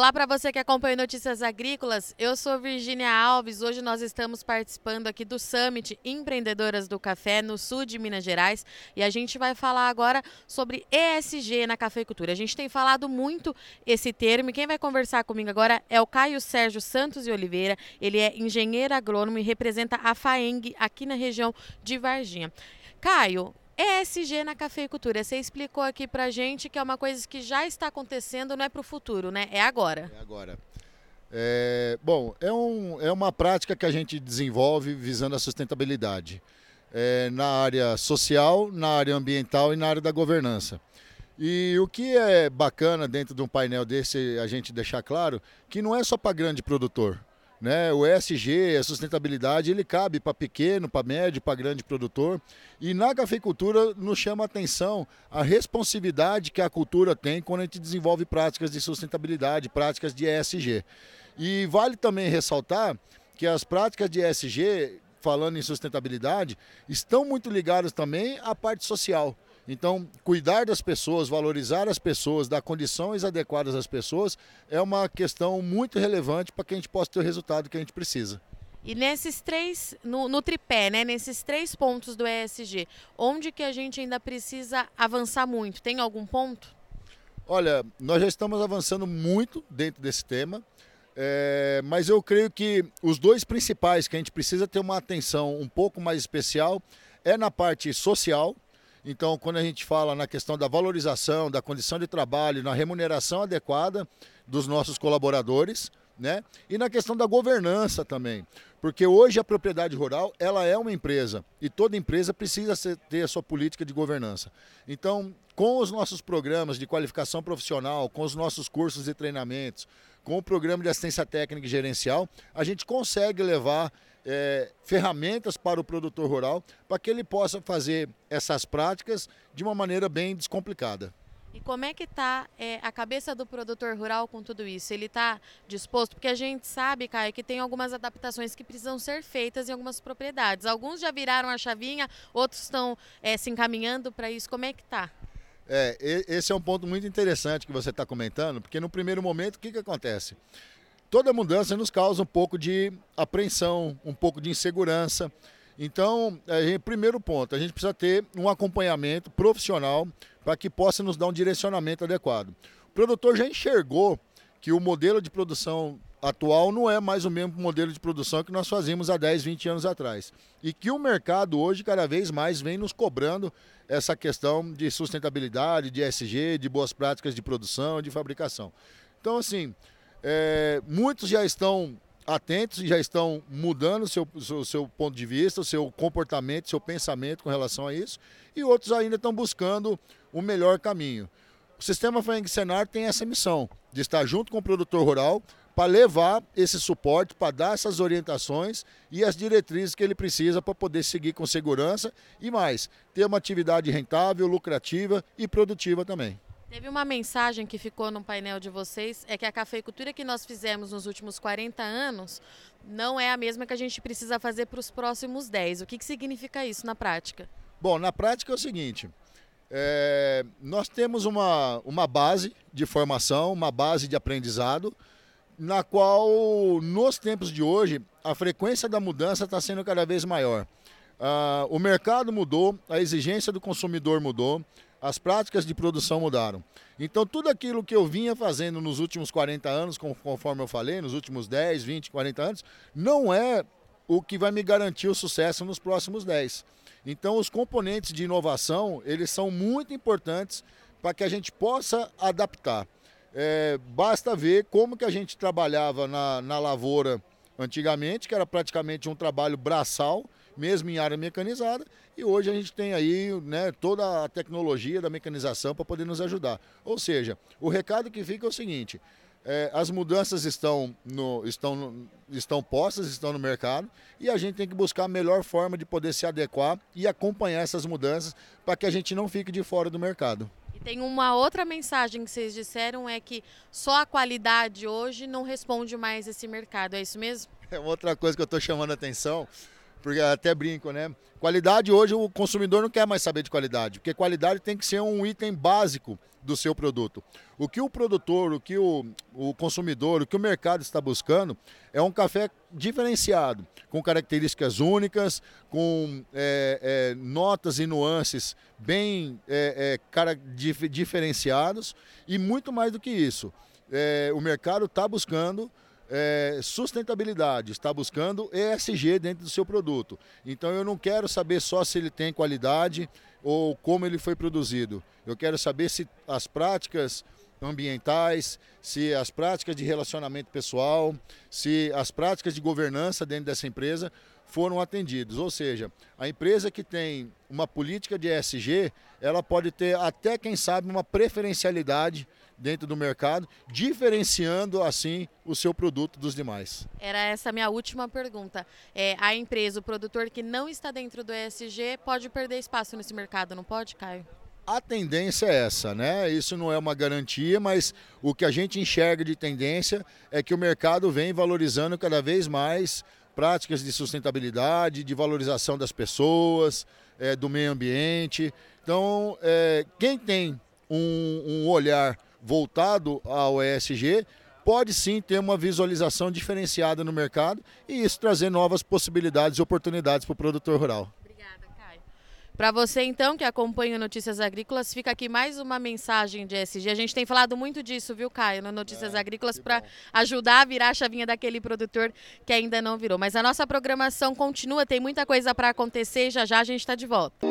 Olá para você que acompanha Notícias Agrícolas. Eu sou Virginia Alves. Hoje nós estamos participando aqui do Summit Empreendedoras do Café no sul de Minas Gerais e a gente vai falar agora sobre ESG na cafeicultura. A gente tem falado muito esse termo e quem vai conversar comigo agora é o Caio Sérgio Santos e Oliveira. Ele é engenheiro agrônomo e representa a FAENG aqui na região de Varginha. Caio, ESG na cafeicultura. Você explicou aqui pra gente que é uma coisa que já está acontecendo, não é para o futuro, né? É agora. É agora. É, bom, é, um, é uma prática que a gente desenvolve visando a sustentabilidade é, na área social, na área ambiental e na área da governança. E o que é bacana dentro de um painel desse a gente deixar claro que não é só para grande produtor. Né? O ESG, a sustentabilidade, ele cabe para pequeno, para médio, para grande produtor. E na cafeicultura nos chama a atenção a responsividade que a cultura tem quando a gente desenvolve práticas de sustentabilidade, práticas de ESG. E vale também ressaltar que as práticas de ESG, falando em sustentabilidade, estão muito ligadas também à parte social. Então, cuidar das pessoas, valorizar as pessoas, dar condições adequadas às pessoas é uma questão muito relevante para que a gente possa ter o resultado que a gente precisa. E nesses três, no, no, tripé, né, nesses três pontos do ESG, onde que a gente ainda precisa avançar muito? Tem algum ponto? Olha, nós já estamos avançando muito dentro desse tema, é, mas eu creio que os dois principais que a gente precisa ter uma atenção um pouco mais especial é na parte social, então, quando a gente fala na questão da valorização, da condição de trabalho, na remuneração adequada dos nossos colaboradores, né? E na questão da governança também, porque hoje a propriedade rural ela é uma empresa e toda empresa precisa ter a sua política de governança. Então, com os nossos programas de qualificação profissional, com os nossos cursos e treinamentos, com o programa de assistência técnica e gerencial, a gente consegue levar é, ferramentas para o produtor rural para que ele possa fazer essas práticas de uma maneira bem descomplicada. E como é que está é, a cabeça do produtor rural com tudo isso? Ele está disposto? Porque a gente sabe, Caio, que tem algumas adaptações que precisam ser feitas em algumas propriedades. Alguns já viraram a chavinha, outros estão é, se encaminhando para isso. Como é que está? É, esse é um ponto muito interessante que você está comentando, porque no primeiro momento, o que, que acontece? Toda mudança nos causa um pouco de apreensão, um pouco de insegurança. Então, é, primeiro ponto, a gente precisa ter um acompanhamento profissional para que possa nos dar um direcionamento adequado. O produtor já enxergou que o modelo de produção atual não é mais o mesmo modelo de produção que nós fazíamos há 10, 20 anos atrás. E que o mercado hoje cada vez mais vem nos cobrando essa questão de sustentabilidade, de SG, de boas práticas de produção, de fabricação. Então, assim, é, muitos já estão atentos e já estão mudando o seu, seu, seu, ponto de vista, o seu comportamento, seu pensamento com relação a isso, e outros ainda estão buscando o melhor caminho. O sistema Feng Senar tem essa missão de estar junto com o produtor rural para levar esse suporte, para dar essas orientações e as diretrizes que ele precisa para poder seguir com segurança e mais, ter uma atividade rentável, lucrativa e produtiva também. Teve uma mensagem que ficou no painel de vocês, é que a cafeicultura que nós fizemos nos últimos 40 anos não é a mesma que a gente precisa fazer para os próximos 10. O que, que significa isso na prática? Bom, na prática é o seguinte, é, nós temos uma, uma base de formação, uma base de aprendizado, na qual, nos tempos de hoje, a frequência da mudança está sendo cada vez maior. Uh, o mercado mudou, a exigência do consumidor mudou, as práticas de produção mudaram. Então, tudo aquilo que eu vinha fazendo nos últimos 40 anos, conforme eu falei, nos últimos 10, 20, 40 anos, não é o que vai me garantir o sucesso nos próximos 10. Então, os componentes de inovação, eles são muito importantes para que a gente possa adaptar. É, basta ver como que a gente trabalhava na, na lavoura antigamente, que era praticamente um trabalho braçal, mesmo em área mecanizada, e hoje a gente tem aí né, toda a tecnologia da mecanização para poder nos ajudar. Ou seja, o recado que fica é o seguinte: é, as mudanças estão, no, estão, estão postas, estão no mercado, e a gente tem que buscar a melhor forma de poder se adequar e acompanhar essas mudanças para que a gente não fique de fora do mercado. E tem uma outra mensagem que vocês disseram é que só a qualidade hoje não responde mais esse mercado, é isso mesmo? É outra coisa que eu estou chamando a atenção porque até brinco, né? Qualidade hoje o consumidor não quer mais saber de qualidade, porque qualidade tem que ser um item básico do seu produto. O que o produtor, o que o, o consumidor, o que o mercado está buscando é um café diferenciado, com características únicas, com é, é, notas e nuances bem é, é cara, dif, diferenciados e muito mais do que isso. É, o mercado está buscando é, sustentabilidade, está buscando ESG dentro do seu produto. Então eu não quero saber só se ele tem qualidade ou como ele foi produzido. Eu quero saber se as práticas ambientais, se as práticas de relacionamento pessoal, se as práticas de governança dentro dessa empresa foram atendidos. Ou seja, a empresa que tem uma política de ESG, ela pode ter até, quem sabe, uma preferencialidade dentro do mercado, diferenciando assim o seu produto dos demais. Era essa a minha última pergunta. É, a empresa, o produtor que não está dentro do ESG, pode perder espaço nesse mercado, não pode, Caio? A tendência é essa, né? Isso não é uma garantia, mas o que a gente enxerga de tendência é que o mercado vem valorizando cada vez mais práticas de sustentabilidade, de valorização das pessoas, é, do meio ambiente. Então, é, quem tem um, um olhar voltado ao ESG pode sim ter uma visualização diferenciada no mercado e isso trazer novas possibilidades e oportunidades para o produtor rural. Para você, então, que acompanha Notícias Agrícolas, fica aqui mais uma mensagem de ESG. A gente tem falado muito disso, viu, Caio, no Notícias é, Agrícolas, para ajudar a virar a chavinha daquele produtor que ainda não virou. Mas a nossa programação continua, tem muita coisa para acontecer e já já a gente está de volta.